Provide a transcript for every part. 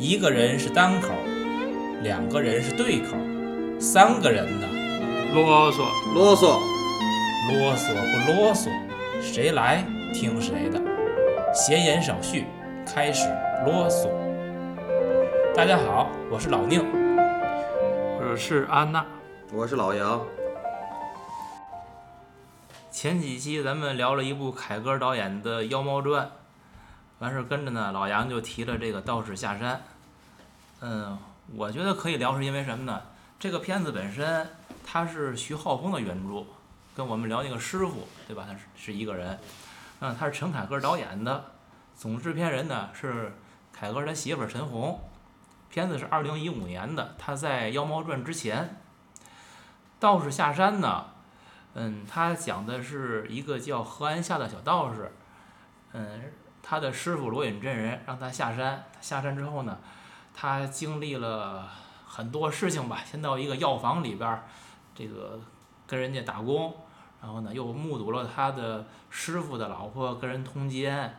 一个人是单口，两个人是对口，三个人呢，啰嗦，啰嗦，啰嗦不啰嗦，谁来听谁的。闲言少叙，开始啰嗦。大家好，我是老宁。我是安娜。我是老杨。前几期咱们聊了一部凯歌导演的《妖猫传》，完事儿跟着呢，老杨就提了这个《道士下山》。嗯，我觉得可以聊，是因为什么呢？这个片子本身它是徐浩峰的原著，跟我们聊那个师傅，对吧？他是是一个人。嗯，他是陈凯歌导演的，总制片人呢是凯歌他媳妇陈红。片子是二零一五年的，他在《妖猫传》之前，《道士下山》呢。嗯，他讲的是一个叫何安下的小道士，嗯，他的师傅罗隐真人让他下山，下山之后呢，他经历了很多事情吧，先到一个药房里边，这个跟人家打工，然后呢又目睹了他的师傅的老婆跟人通奸，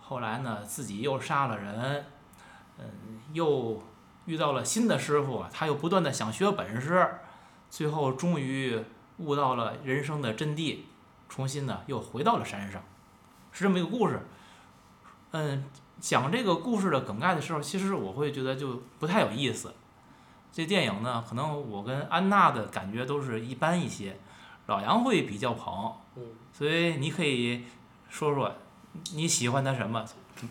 后来呢自己又杀了人，嗯，又遇到了新的师傅，他又不断的想学本事，最后终于。悟到了人生的真谛，重新呢又回到了山上，是这么一个故事。嗯，讲这个故事的梗概的时候，其实我会觉得就不太有意思。这电影呢，可能我跟安娜的感觉都是一般一些，老杨会比较捧。嗯。所以你可以说说你喜欢他什么？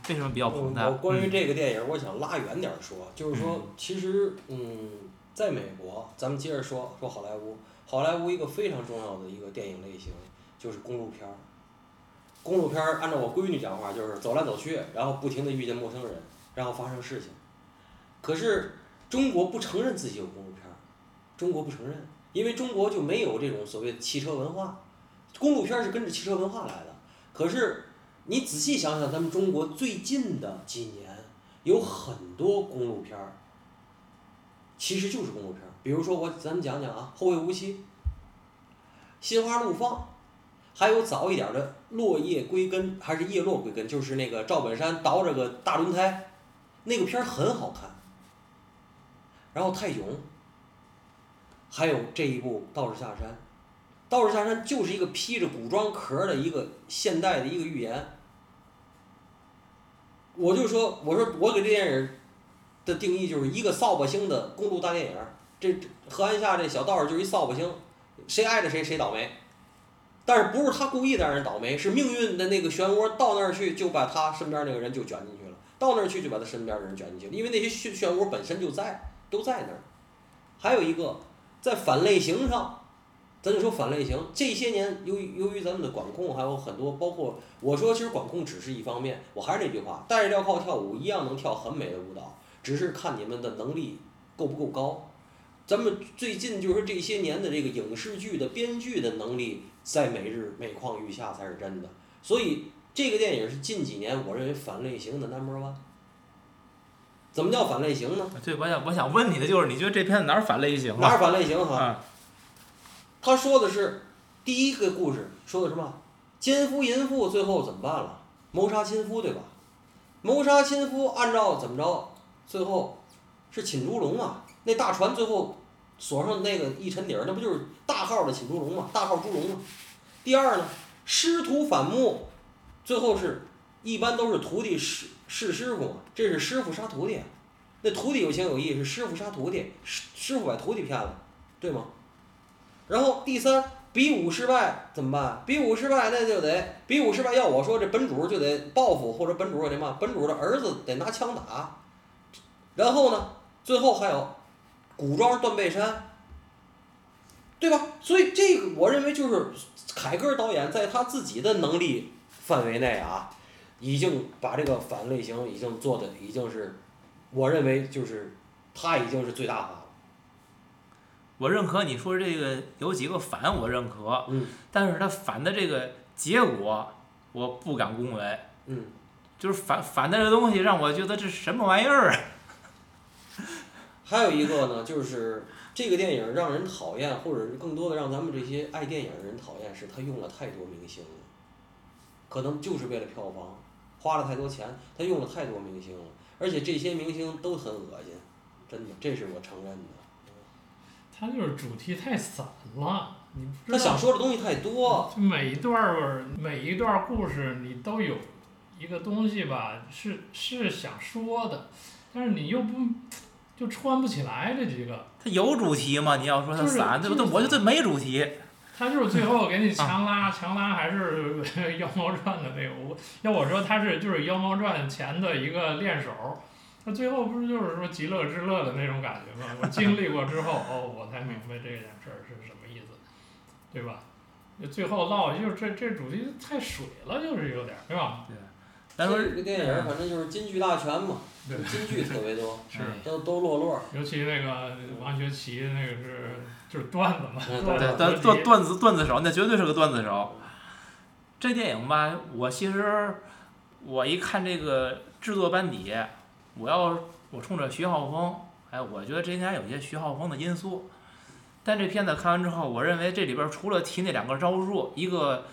为什么比较捧他？我关于这个电影，我想拉远点说，就是说，其实，嗯，在美国，咱们接着说说好莱坞。好莱坞一个非常重要的一个电影类型就是公路片儿。公路片按照我闺女讲话就是走来走去，然后不停的遇见陌生人，然后发生事情。可是中国不承认自己有公路片，中国不承认，因为中国就没有这种所谓的汽车文化。公路片是跟着汽车文化来的。可是你仔细想想，咱们中国最近的几年有很多公路片，其实就是公路片。比如说我咱们讲讲啊，《后会无期》《心花怒放》，还有早一点的《落叶归根》还是《叶落归根》，就是那个赵本山倒着个大轮胎，那个片儿很好看。然后泰囧，还有这一部《道士下山》，《道士下山》就是一个披着古装壳的一个现代的一个寓言。我就说，我说我给这电影的定义就是一个扫把星的公路大电影。这河岸下这小道士就是一扫把星，谁挨着谁谁倒霉，但是不是他故意让人倒霉，是命运的那个漩涡到那儿去就把他身边那个人就卷进去了，到那儿去就把他身边的人卷进去了，因为那些漩漩涡本身就在都在那儿。还有一个在反类型上，咱就说反类型，这些年由于由于咱们的管控还有很多，包括我说其实管控只是一方面，我还是那句话，带着镣铐跳舞一样能跳很美的舞蹈，只是看你们的能力够不够高。咱们最近就是这些年的这个影视剧的编剧的能力，在每日每况愈下才是真的。所以这个电影是近几年我认为反类型的 number one。怎么叫反类型呢？对，我想我想问你的就是，你觉得这片子哪儿反类型哪儿反类型哈？他说的是第一个故事，说的什么？奸夫淫妇最后怎么办了？谋杀亲夫对吧？谋杀亲夫按照怎么着？最后是擒猪笼啊！那大船最后。锁上那个一沉底儿，那不就是大号的擒猪笼吗？大号猪笼吗？第二呢，师徒反目，最后是一般都是徒弟是是师傅嘛，这是师傅杀徒弟，那徒弟有情有义，是师傅杀徒弟，师师傅把徒弟骗了，对吗？然后第三，比武失败怎么办？比武失败那就得比武失败，要我说这本主就得报复，或者本主得嘛，本主的儿子得拿枪打，然后呢，最后还有。古装断背山，对吧？所以这个我认为就是凯歌导演在他自己的能力范围内啊，已经把这个反类型已经做的已经是，我认为就是他已经是最大化了。我认可你说这个有几个反，我认可。嗯。但是他反的这个结果，我不敢恭维。嗯。就是反反的这东西让我觉得这是什么玩意儿啊？还有一个呢，就是这个电影让人讨厌，或者是更多的让咱们这些爱电影的人讨厌，是他用了太多明星了，可能就是为了票房，花了太多钱，他用了太多明星了，而且这些明星都很恶心，真的，这是我承认的。他就是主题太散了，你不知道。他想说的东西太多，就每一段儿每一段故事你都有一个东西吧，是是想说的，但是你又不就穿不起来这几个。它有主题吗？你要说它就是散，对不对？就是我觉得没主题。他就是最后给你强拉，强拉还是 《妖猫传》的那个。我要我说他是就是《妖猫传》前的一个练手，他最后不是就是说极乐之乐的那种感觉吗？我经历过之后，哦，我才明白这件事儿是什么意思，对吧？最后落就是这这主题太水了，就是有点儿，对吧？咱说这个电影反正就是金句大全嘛，对金句特别多，是都都落落。尤其那个王学圻那个是就是段子嘛，嗯对，段子段段段子段子手，那绝对是个段子手。这电影吧，我其实我一看这个制作班底，我要我冲着徐浩峰，哎，我觉得这应该有些徐浩峰的因素。但这片子看完之后，我认为这里边除了提那两个招数，一个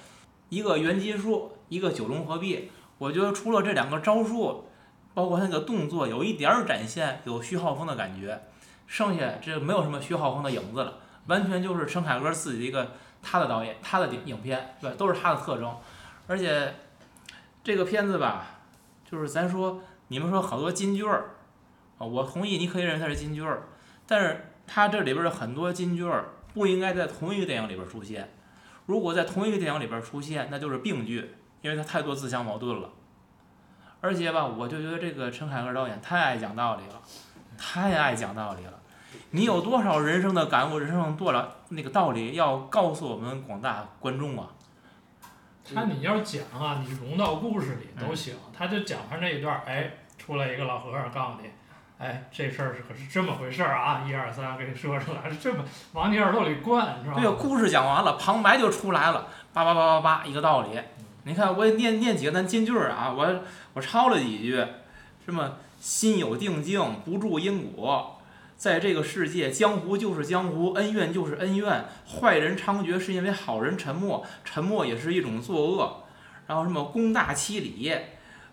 一个元基术，一个九龙合璧，我觉得除了这两个招数，包括他那个动作有一点儿展现有徐浩峰的感觉，剩下这没有什么徐浩峰的影子了。完全就是陈凯歌自己的一个他的导演，他的影影片，对，都是他的特征。而且这个片子吧，就是咱说你们说好多金句儿啊，我同意，你可以认为它是金句儿，但是它这里边的很多金句儿不应该在同一个电影里边出现。如果在同一个电影里边出现，那就是病句，因为他太多自相矛盾了。而且吧，我就觉得这个陈凯歌导演太爱讲道理了，太爱讲道理了。你有多少人生的感悟，人生的多少那个道理要告诉我们广大观众啊？他你要讲啊，你融到故事里都行。他就讲完这一段儿，哎，出来一个老和尚告诉你，哎，这事儿是可是这么回事儿啊，一二三，给你说出来，是这么往你耳朵里灌，是吧？对呀，故事讲完了，旁白就出来了，叭叭叭叭叭一个道理。你看，我也念念几个咱金句儿啊，我我抄了几句，什么心有定境，不住因果。在这个世界，江湖就是江湖，恩怨就是恩怨。坏人猖獗是因为好人沉默，沉默也是一种作恶。然后什么公大欺理，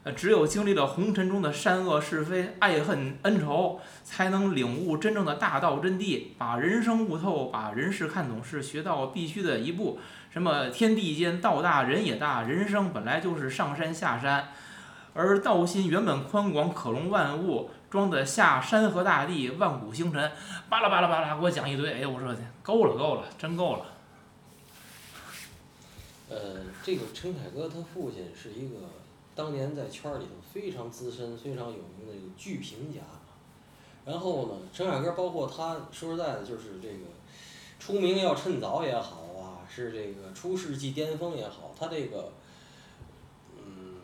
呃，只有经历了红尘中的善恶是非、爱恨恩仇，才能领悟真正的大道真谛，把人生悟透，把人事看懂，是学到必须的一步。什么天地间道大人也大，人生本来就是上山下山，而道心原本宽广，可容万物。装得下山河大地，万古星辰，巴拉巴拉巴拉，给我讲一堆。哎，我说够了，够了，真够了。呃，这个陈凯歌他父亲是一个当年在圈里头非常资深、非常有名的一个剧评家。然后呢，陈凯歌包括他说实在的，就是这个出名要趁早也好，是这个出世纪巅峰也好，他这个嗯，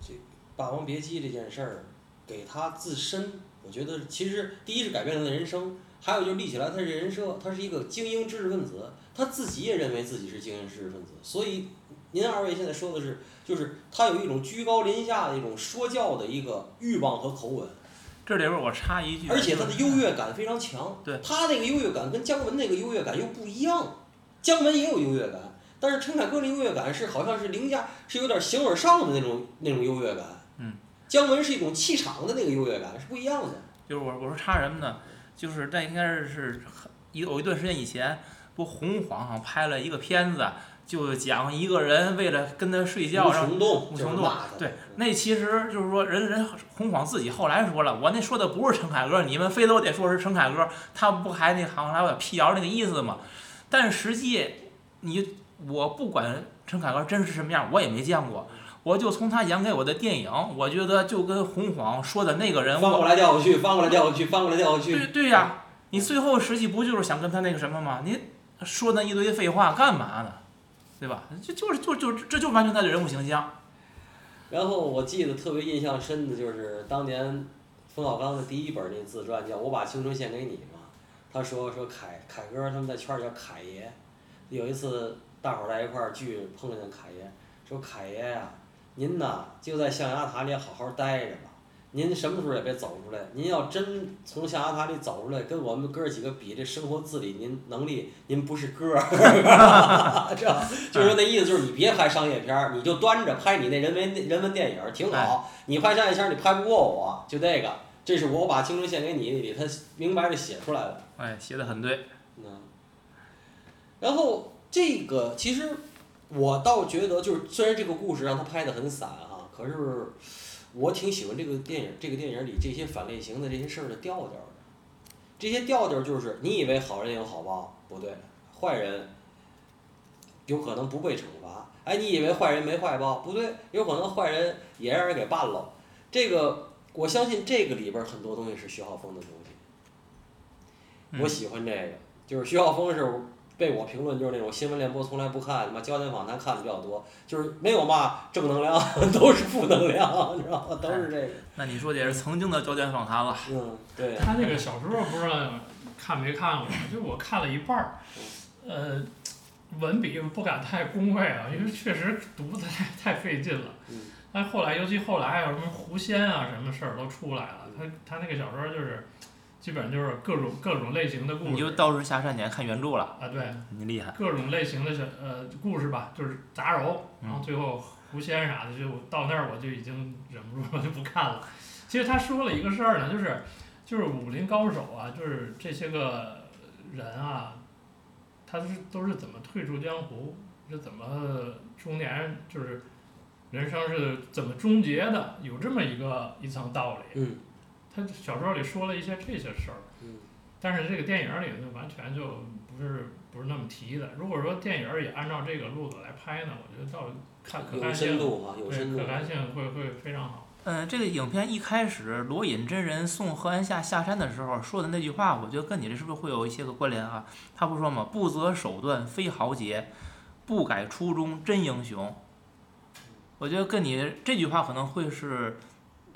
这《霸王别姬》这件事儿给他自身，我觉得其实第一是改变了他的人生，还有就是立起来他的人设，他是一个精英知识分子，他自己也认为自己是精英知识分子，所以您二位现在说的是，就是他有一种居高临下的一种说教的一个欲望和口吻。这里边我插一句，而且他的优越感非常强。对他那个优越感跟姜文那个优越感又不一样，姜文也有优越感，但是陈凯歌的优越感是好像是凌驾，是有点形而上的那种那种优越感。嗯。姜文是一种气场的那个优越感，是不一样的。就是我我说插什么呢？就是那应该是是一有一段时间以前，不红晃好像拍了一个片子，就讲一个人为了跟他睡觉，无然后穷动，无穷动。对，那其实就是说人人洪晃自己后来说了，我那说的不是陈凯歌，你们非都得说是陈凯歌，他不还那好像还有辟谣那个意思吗？但实际你我不管陈凯歌真是什么样，我也没见过。我就从他演给我的电影，我觉得就跟洪晃说的那个人，翻过来调过去，翻过来调过去，翻过来调过去。对对呀、你最后实际不就是想跟他那个什么吗？你说那一堆废话干嘛呢？对吧？就就是就就这就完全他的人物形象。然后我记得特别印象深的就是当年冯小刚的第一本那自传叫《我把青春献给你》嘛，他说说凯凯哥他们在圈儿里叫凯爷，有一次大伙儿在一块儿聚碰见凯爷，说凯爷呀、您呐就在象牙塔里好好待着吧，您什么时候也别走出来。您要真从象牙塔里走出来，跟我们哥儿几个比这生活自理，您能力您不是哥儿，这就是说那意思就是你别拍商业片儿，你就端着拍你那人文人文电影儿挺好。你拍商业片儿你拍不过我，就这个，这是我把青春献给你里他明白的写出来的。哎，写的很对。嗯，然后这个其实我倒觉得，就是虽然这个故事让他拍的很散啊，可是我挺喜欢这个电影，这个电影里这些反类型的这些事儿的调调的。这些调调就是你以为好人有好报，不对，坏人有可能不被惩罚。哎，你以为坏人没坏报，不对，有可能坏人也让人给办了。这个我相信这个里边儿很多东西是徐浩峰的东西。嗯我喜欢这个，就是徐浩峰是被我评论就是那种新闻联播从来不看，他妈焦点访谈看的比较多，就是没有嘛正能量，都是负能量，你知道吗？都是这个。那你说的也是曾经的焦点访谈了。嗯，对。他那个小说不知道看没看过，就我看了一半儿，呃，文笔不敢太恭维啊，因为确实读的太太费劲了。嗯但后来，尤其后来还有什么狐仙啊，什么事儿都出来了。他他那个小说就是，基本就是各种各种类型的故事你就事道士下山，你还看原著了，啊，对，你厉害。各种类型的小呃故事吧，就是杂糅，然后嗯最后狐仙啥的，就到那儿我就已经忍不住了，就不看了。其实他说了一个事儿呢，就是就是武林高手啊，就是这些个人啊，他是都是怎么退出江湖，是怎么中年就是人生是怎么终结的，有这么一个一层道理。嗯他小说里说了一些这些事儿。嗯但是这个电影里呢，完全就不是不是那么提的。如果说电影也按照这个路子来拍呢，我觉得倒看可看性，对可。看性会会非常好。嗯，这个影片一开始罗隐真人送何安夏下山的时候说的那句话，我觉得跟你这是不是会有一些个关联啊？他不说吗？不择手段非豪杰，不改初衷真英雄。我觉得跟你这句话可能会是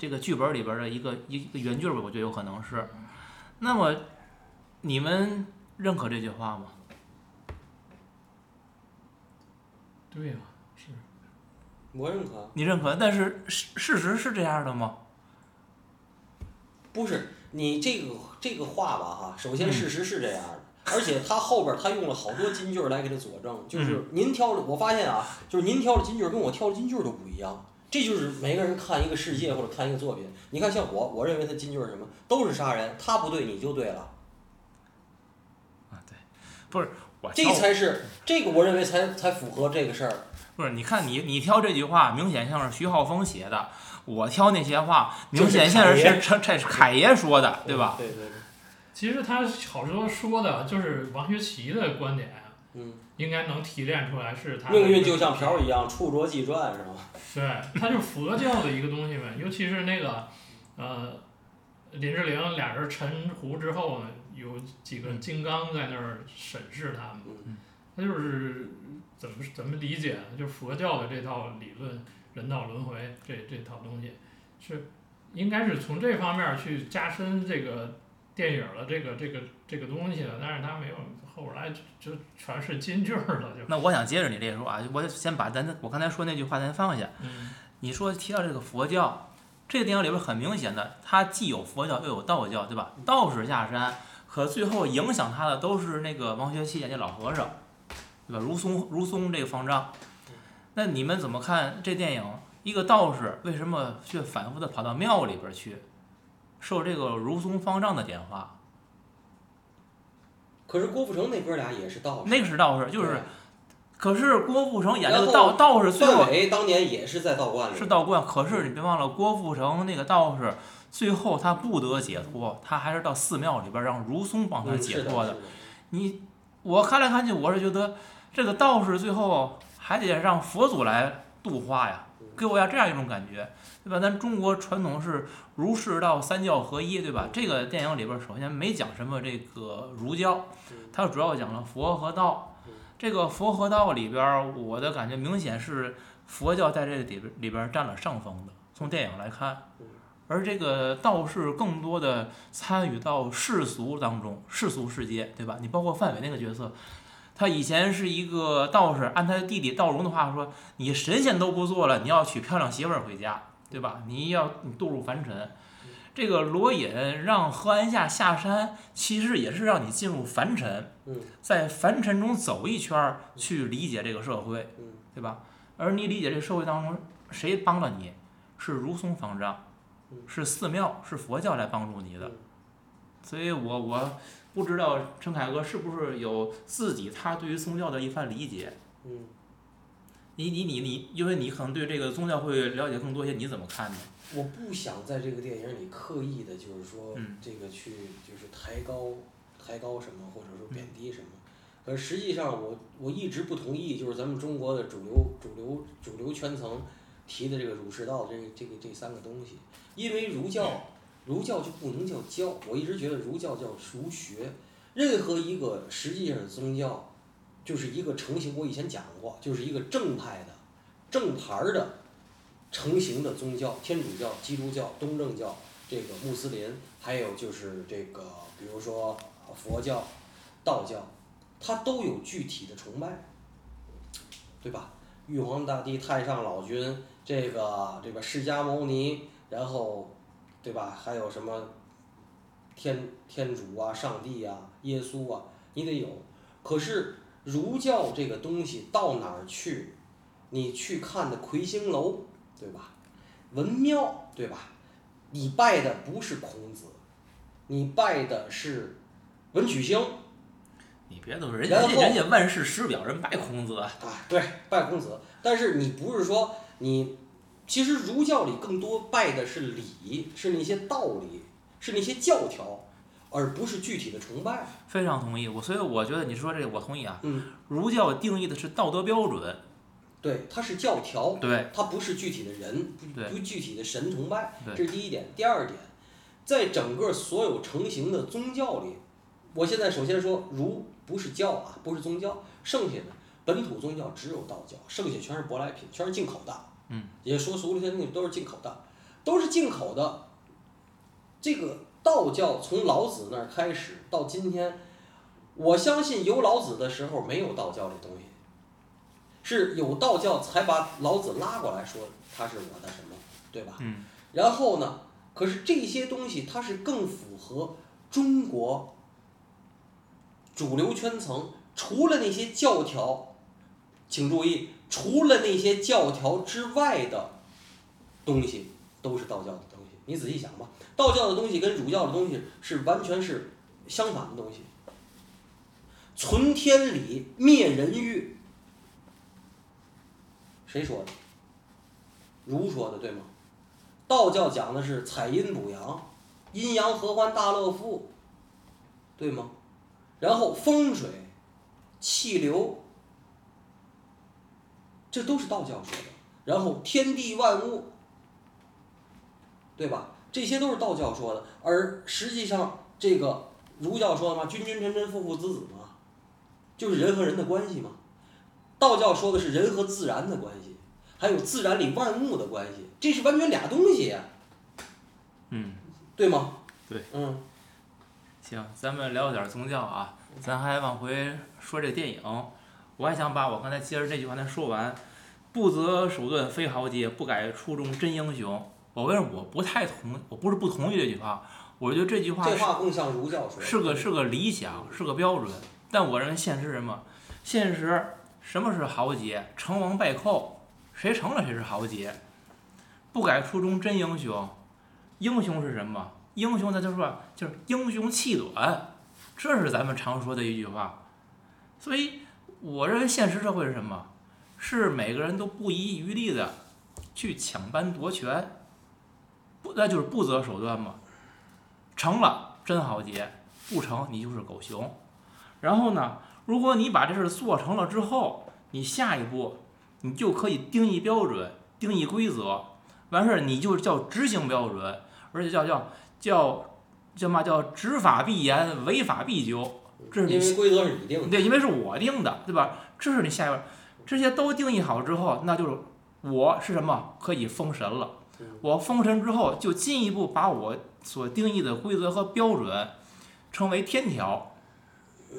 这个剧本里边的一个一个原句吧，我觉得有可能是。那么你们认可这句话吗？对呀、是我认可。你认可，但是事事实是这样的吗？不是你这个这个话吧哈，首先嗯事实是这样的，而且他后边儿他用了好多金句来给他佐证，就是您挑的，我发现啊，就是您挑的金句跟我挑的金句都不一样。这就是每个人看一个世界或者看一个作品，你看像我，我认为他金句儿是什么都是杀人，他不对你就对了，啊，对，不是我这才是这个我认为才才符合这个事儿。不是，你看你你挑这句话，明显像是徐浩峰写的；我挑那些话，明显像就是凯爷是这这是凯爷说的，对吧？对对对，其实他好多说的就是王学圻的观点，嗯，应该能提炼出来是他的命运就像瓢儿一样，触浊即转，是吧？对，它就是佛教的一个东西呗，尤其是那个，呃，林志玲俩人沉湖之后呢，有几个金刚在那儿审视他们嗯，他就是怎么怎么理解呢？就是佛教的这套理论，人道轮回这这套东西，是应该是从这方面儿去加深这个电影儿的这个这个这个东西了，但是他没有，后来就就全是金句了，就那我想接着你这说啊，我先把咱我刚才说那句话咱放下。嗯你说提到这个佛教，这个电影里边很明显的，它既有佛教又有道教，对吧？道士下山，可最后影响他的都是那个王学圻演的老和尚，对吧？如松如松这个方丈。那你们怎么看这电影？一个道士为什么却反复的跑到庙里边去，受这个如松方丈的点化？可是郭富城那哥俩也是道士，那个是道士，就是，可是郭富城演那个道道士最后当年也是在道观里，是道观，可是你别忘了，郭富城那个道士最后他不得解脱，他还是到寺庙里边让如松帮他解脱的你我看来看去，我是觉得这个道士最后还得让佛祖来度化呀，给我要这样一种感觉，对吧？咱中国传统是儒释道三教合一，对吧？这个电影里边首先没讲什么这个儒教，它主要讲了佛和道。这个佛和道里边儿，我的感觉明显是佛教在这里边里边儿占了上风的。从电影来看，而这个道士更多的参与到世俗当中，世俗世界，对吧？你包括范伟那个角色，他以前是一个道士，按他弟弟道荣的话说，你神仙都不做了，你要娶漂亮媳妇儿回家，对吧？你要你堕入凡尘。这个罗隐让何安夏下山，其实也是让你进入凡尘，嗯在凡尘中走一圈儿，去理解这个社会，嗯对吧？而你理解这个社会当中，谁帮了你？是如松方丈嗯，是寺庙，是佛教来帮助你的嗯。所以我我不知道陈凯歌是不是有自己他对于宗教的一番理解。嗯，你你你你，因为你可能对这个宗教会了解更多一些，你怎么看呢？我不想在这个电影里刻意的，就是说嗯这个去就是抬高抬高什么，或者说贬低什么。可实际上我我一直不同意，就是咱们中国的主流主流主流圈层提的这个儒释道这这个这三个东西，因为儒教儒教就不能叫教，我一直觉得儒教叫儒学，任何一个实际上的宗教，就是一个成型。我以前讲过，就是一个正派的正牌儿的成型的宗教，天主教、基督教、东正教，这个穆斯林，还有就是这个，比如说佛教、道教，它都有具体的崇拜，对吧？玉皇大帝、太上老君，这个这个释迦牟尼，然后，对吧？还有什么天天主啊、上帝啊、耶稣啊，你得有。可是儒教这个东西到哪儿去？你去看的魁星楼，对吧？文庙，对吧？你拜的不是孔子，你拜的是文曲星你别都是人家人家万世师表人拜孔子，啊，对，拜孔子。但是你不是说你，其实儒教里更多拜的是礼，是那些道理，是那些教条，而不是具体的崇拜。非常同意。我所以我觉得你说这个我同意啊。嗯，儒教定义的是道德标准，对，它是教条，对它不是具体的人，不不具体的神崇拜，这是第一点。第二点，在整个所有成型的宗教里，我现在首先说儒不是教啊，不是宗教，剩下的本土宗教只有道教，剩下全是舶来品，全是进口的。嗯，也说俗了些东西都是进口的，都是进口的。这个道教从老子那儿开始到今天，我相信有老子的时候没有道教这东西。是有道教才把老子拉过来说他是我的什么，对吧？嗯。然后呢，可是这些东西它是更符合中国主流圈层，除了那些教条，请注意，除了那些教条之外的东西，都是道教的。你仔细想吧，道教的东西跟儒教的东西是完全是相反的东西。存天理，灭人欲。谁说的？儒说的对吗？道教讲的是采阴补阳，阴阳合欢大乐赋，对吗？然后风水、气流，这都是道教说的。然后天地万物，对吧？这些都是道教说的，而实际上这个儒教说的嘛，君君臣臣，父父子子嘛，就是人和人的关系嘛。道教说的是人和自然的关系，还有自然里万物的关系，这是完全俩东西呀、嗯，对吗？对，嗯，行，咱们聊点宗教啊，咱还往回说这电影，我还想把我刚才接着这句话再说完，不择手段非豪杰，不改初衷真英雄。我为什么我不太同，我不是不同意这句话，我觉得这句话这是话更像儒教说。是个是个理想，是个标准，但我认为现实是什么？现实什么是豪杰？成王败寇，谁成了谁是豪杰。不改初衷真英雄，英雄是什么？英雄咱就说就是英雄气短，这是咱们常说的一句话。所以我认为现实社会是什么？是每个人都不遗余力的去抢班夺权，不那就是不择手段嘛。成了真豪杰，不成你就是狗熊。然后呢，如果你把这事做成了之后，你下一步你就可以定义标准、定义规则，完事儿你就叫执行标准，而且叫叫叫叫嘛叫执法必严，违法必究。这是你因为规则是你定的。对，因为是我定的，对吧？这是你下一步，这些都定义好之后，那就是我是什么可以封神了。我封神之后，就进一步把我所定义的规则和标准称为天条，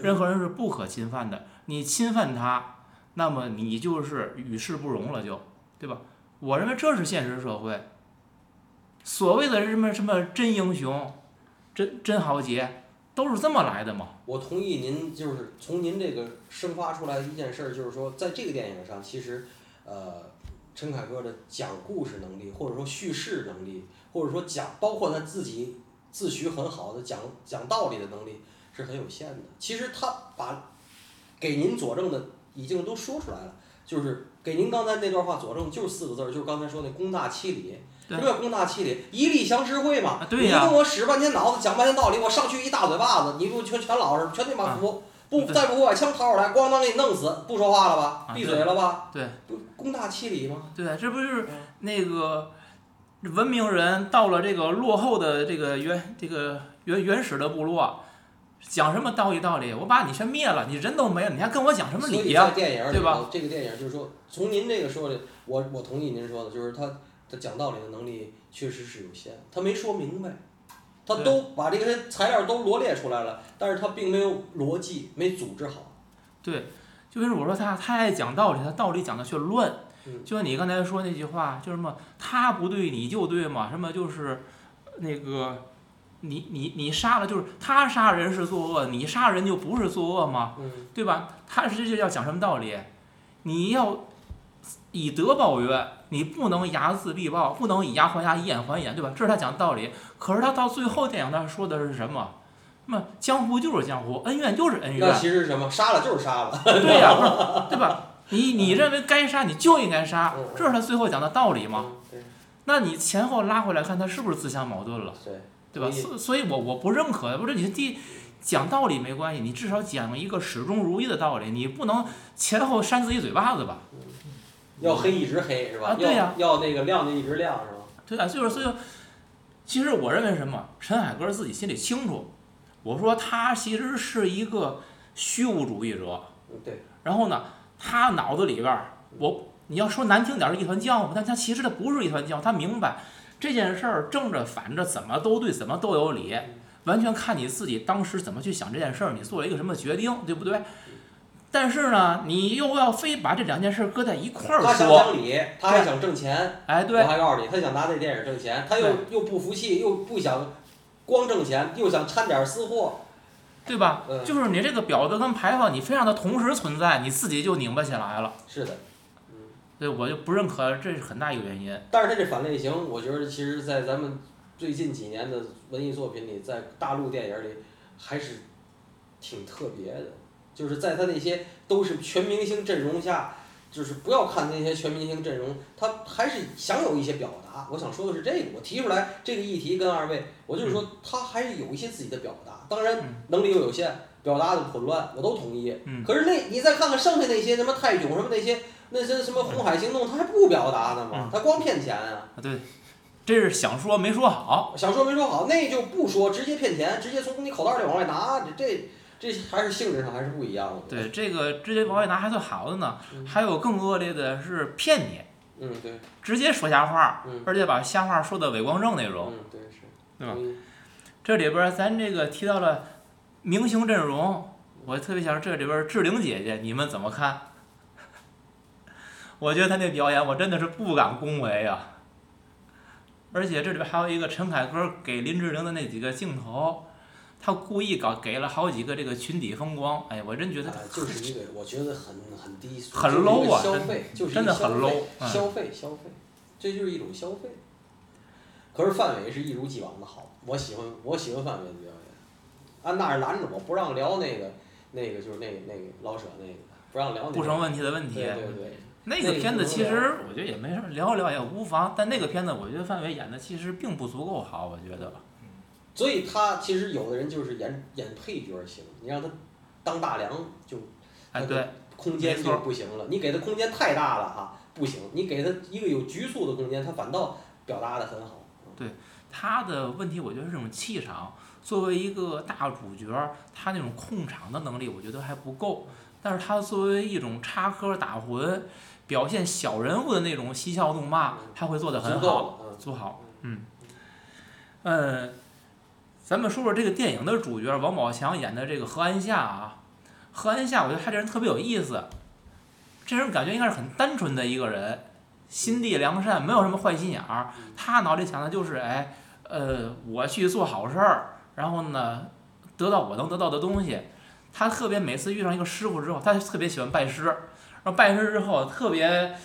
任何人是不可侵犯的。你侵犯它，那么你就是与世不容了就，对吧？我认为这是现实社会，所谓的什么什么真英雄、真真豪杰，都是这么来的嘛。我同意您，就是从您这个生发出来的一件事儿，就是说，在这个电影上，其实，呃，陈凯歌的讲故事能力，或者说叙事能力，或者说讲，包括他自己自诩很好的讲讲道理的能力，是很有限的。其实他把给您佐证的已经都说出来了，就是给您刚才那段话佐证，就是四个字儿，就是刚才说那公大欺礼。对什么叫公大欺礼？以礼降十会嘛。啊对呀你跟我使半天脑子，讲半天道理，我上去一大嘴巴子，你不全全老实，全他妈服。不再不给我把枪掏出来，咣当给你弄死，不说话了吧？啊闭嘴了吧？对不公大欺理吗？对，这不是嗯那个文明人到了这个落后的这个原这个原原始的部落，讲什么道义道理？我把你全灭了，你人都没了，你还跟我讲什么理呀、在电影里对吧头，这个电影就是说，从您这个说的，我我同意您说的，就是他他讲道理的能力确实是有限，他没说明白，他都把这些材料都罗列出来了，但是他并没有逻辑，没组织好。对，就是我说他他爱讲道理，他道理讲的却乱。嗯就像你刚才说那句话，就是什么他不对你就对嘛，什么就是那个你你你杀了就是他杀人是作恶，你杀人就不是作恶吗？嗯，对吧？他是这要讲什么道理？你要以德报怨，你不能睚眦必报，不能以牙还牙，以眼还眼，对吧？这是他讲的道理。可是他到最后电影他说的是什么？那么江湖就是江湖，恩怨就是恩那怨，其实什么？杀了就是杀了。对呀、不是对吧？你你认为该杀你就应该杀嗯，这是他最后讲的道理嘛？那你前后拉回来看，他是不是自相矛盾了？对。对吧？所所以我我不认可，不是你第讲道理没关系，你至少讲一个始终如一的道理，你不能前后扇自己嘴巴子吧？要黑一直黑是吧？啊对呀要要那个亮就一直亮是吧？对啊，就是所以，其实我认为什么，陈凯歌自己心里清楚。我说他其实是一个虚无主义者，嗯，对。然后呢，他脑子里边儿，我你要说难听点儿是一团浆糊，但他其实他不是一团浆糊，他明白这件事儿正着反着怎么都对，怎么都有理，完全看你自己当时怎么去想这件事儿，你做了一个什么决定，对不对？但是呢，你又要非把这两件事搁在一块儿说他想，讲理，他还想挣钱。哎，我对，还告诉你，他想拿这电影挣钱，他又又不服气，又不想光挣钱，又想掺点私货。对吧？嗯，就是你这个表德跟牌坊，你非让它同时存在，你自己就拧巴起来了。是的。嗯，对，我就不认可，这是很大一个原因。但是他这反类型，我觉得其实，在咱们最近几年的文艺作品里，在大陆电影里还是挺特别的。就是在他那些都是全明星阵容下，就是不要看那些全明星阵容，他还是想有一些表达。我想说的是这个，我提出来这个议题跟二位，我就是说他还是有一些自己的表达，当然嗯能力又有限，表达的混乱，我都同意。嗯可是那你再看看剩下那些什么泰囧什么那些那些什么红海行动，他还不表达呢吗嗯？他光骗钱啊！啊，对，这是想说没说好。想说没说好，那就不说，直接骗钱，直接从你口袋里往外拿，这这这还是性质上还是不一样的。对，这个直接往外拿还算好的呢，嗯还有更恶劣的是骗你，嗯，对，直接说瞎话，嗯而且把瞎话说的伪光正那种。嗯，对是，对吧这里边咱这个提到了明星阵容，我特别想这里边儿志玲姐姐，你们怎么看？我觉得她那表演我真的是不敢恭维呀、而且这里边还有一个陈凯歌给林志玲的那几个镜头，他故意搞给了好几个这个群体风光，哎，我真觉得哎就是一个我觉得很很低俗，很 low 啊消费就是真的很 low，费嗯消费消费，这就是一种消费。可是范伟是一如既往的好，我喜欢我喜欢范伟的表演。安娜是拦着我不让聊那个那个就是那个那个老舍那个不让聊那个不成问题的问题。对对对，那个片子其实我觉得也没什么，聊一聊也无妨。但那个片子我觉得范伟演的其实并不足够好，我觉得。所以他其实有的人就是演演配角行，你让他当大梁就哎，对，空间就不行了，你给他空间太大了哈，不行，你给他一个有局促的空间，他反倒表达的很好。对他的问题，我觉得是这种气场。作为一个大主角，他那种控场的能力，我觉得还不够。但是他作为一种插科打诨、表现小人物的那种嬉笑怒骂，他会做得很好，做好。嗯，嗯，咱们说说这个电影的主角王宝强演的这个何安夏啊。何安夏，我觉得他这人特别有意思，这人感觉应该是很单纯的一个人，心地良善，没有什么坏心眼儿。他脑里想的就是，哎，呃，我去做好事儿，然后呢，得到我能得到的东西。他特别每次遇上一个师傅之后，他就特别喜欢拜师，然后拜师之后特别，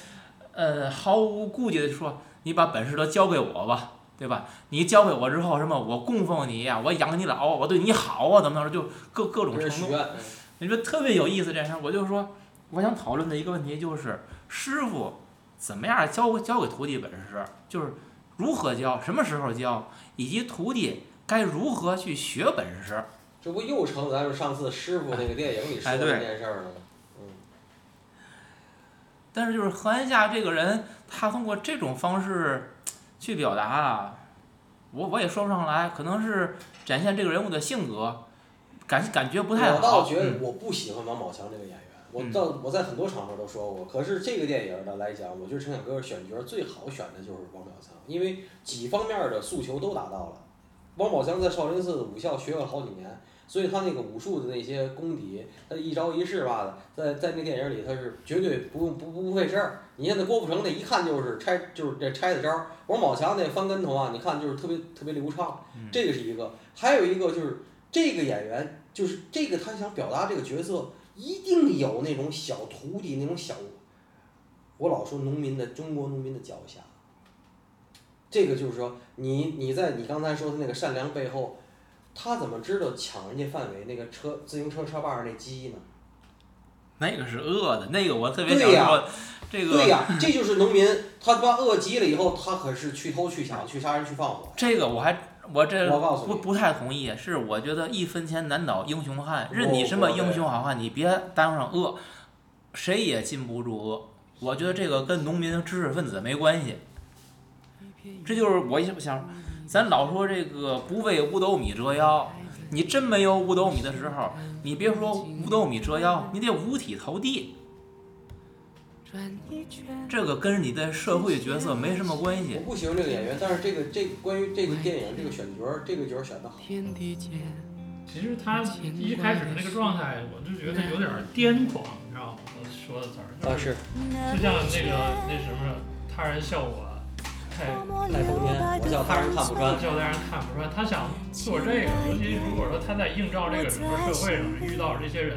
呃，毫无顾忌的说：“你把本事都交给我吧，对吧？你教给我之后，什么我供奉你呀，我养你老，我对你好啊，怎么着，就各各种承诺。你说特别有意思这事儿，我就说，我想讨论的一个问题就是，师傅怎么样教教给徒弟本事，就是如何教，什么时候教，以及徒弟该如何去学本事。这不又成咱们上次师傅那个电影里说的那件事儿了吗？嗯，但是就是何安夏这个人，他通过这种方式去表达啊，我我也说不上来，可能是展现这个人物的性格，感感觉不太好我倒觉得我不喜欢王宝强这个演员，我嗯到我在很多场合都说过。可是这个电影的来讲，我觉得陈凯歌选角最好选的就是王宝强，因为几方面的诉求都达到了。王宝强在少林寺武校学了好几年，所以他那个武术的那些功底，他一招一式吧的，在在那电影里他是绝对不用不不不费事儿。你看那郭富城那一看就是拆就是这拆的招儿，王宝强那翻跟头啊，你看就是特别特别流畅。嗯这个是一个，还有一个就是这个演员，就是这个他想表达这个角色，一定有那种小徒弟那种小，我老说农民的中国农民的脚下。这个就是说，你你在你刚才说的那个善良背后，他怎么知道抢人家范围那个车自行车车把上那鸡呢？那个是饿的，那个我特别想说，这个对呀、这就是农民，他他妈饿急了以后，他可是去偷去抢去杀人去放火。这个我还我这不不太同意，是我觉得一分钱难倒英雄汉，任你什么英雄好汉，你别当上饿，谁也禁不住饿。我觉得这个跟农民知识分子没关系，这就是我一想，咱老说这个不为五斗米折腰，你真没有五斗米的时候，你别说五斗米折腰，你得五体投地，这个跟你的社会角色没什么关系我。不喜欢这个演员，但是这个这个关于这个电影这个选角，这个角选的好。其实他一开始那个状态，我就觉得有点癫狂，你知道吗？我说的词儿啊，就是就像那个那什么，他人笑我太太疯癫，我叫他人看不穿。叫他人看不穿。他想做这个，尤其如果说他在映照这个整个社会上遇到这些人，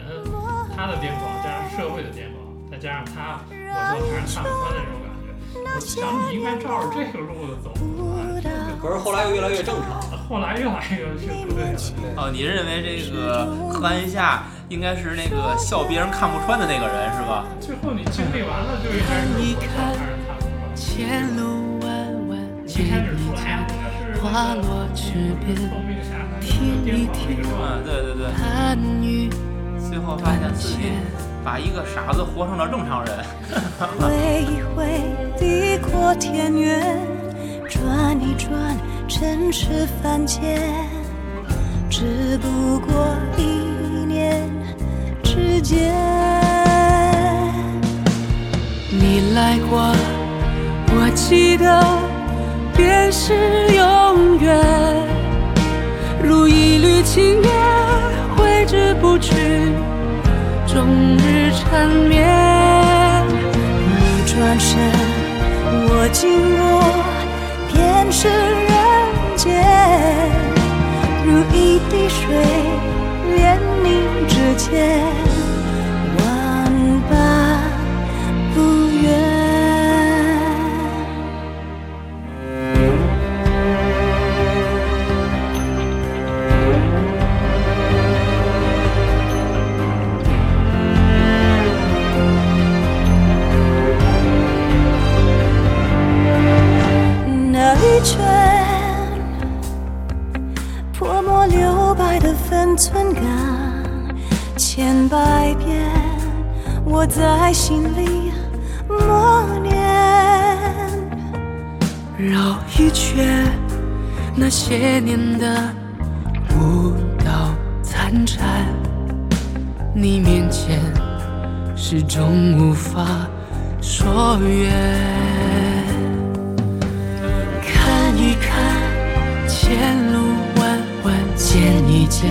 他的癫狂加上社会的癫狂，再加上他我笑他人看不穿的这种感觉，我想你应该照着这个路子走。哎可是后来又越来越正常了。后来越来越就不对了。哦，你认为这个贺安夏应该是那个笑别人看不穿的那个人是吧？最后你经历完了，就应该是我笑他人看不穿。前路弯弯，一见开始出来一场他是花落池边，痛并下来，癫狂的一个状态。嗯，对对对，寒雨最后发现自己把一个傻子活成了正常人。挥一挥地阔天远，转一转尘世凡间，只不过一念之间。你来过，我记得便是永远，如一缕青烟，挥之不去，终日缠绵。你转身，我经过，便是人间，如一滴水，连凝指尖，分寸感，千百遍我在心里默念。绕一圈那些年的舞蹈残蝉，你面前始终无法说远。看一看前路弯弯，见一见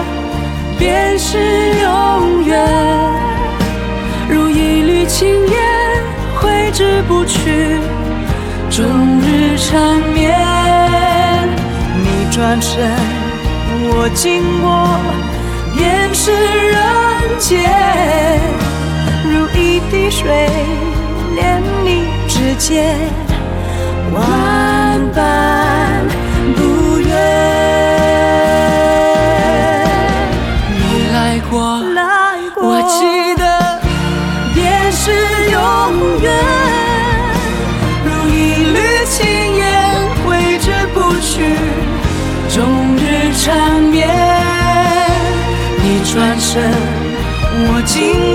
便是永远。如一缕青烟，挥之不去，终日缠绵。你转身，我经过，便是人间。如一滴水，连你指尖，万般心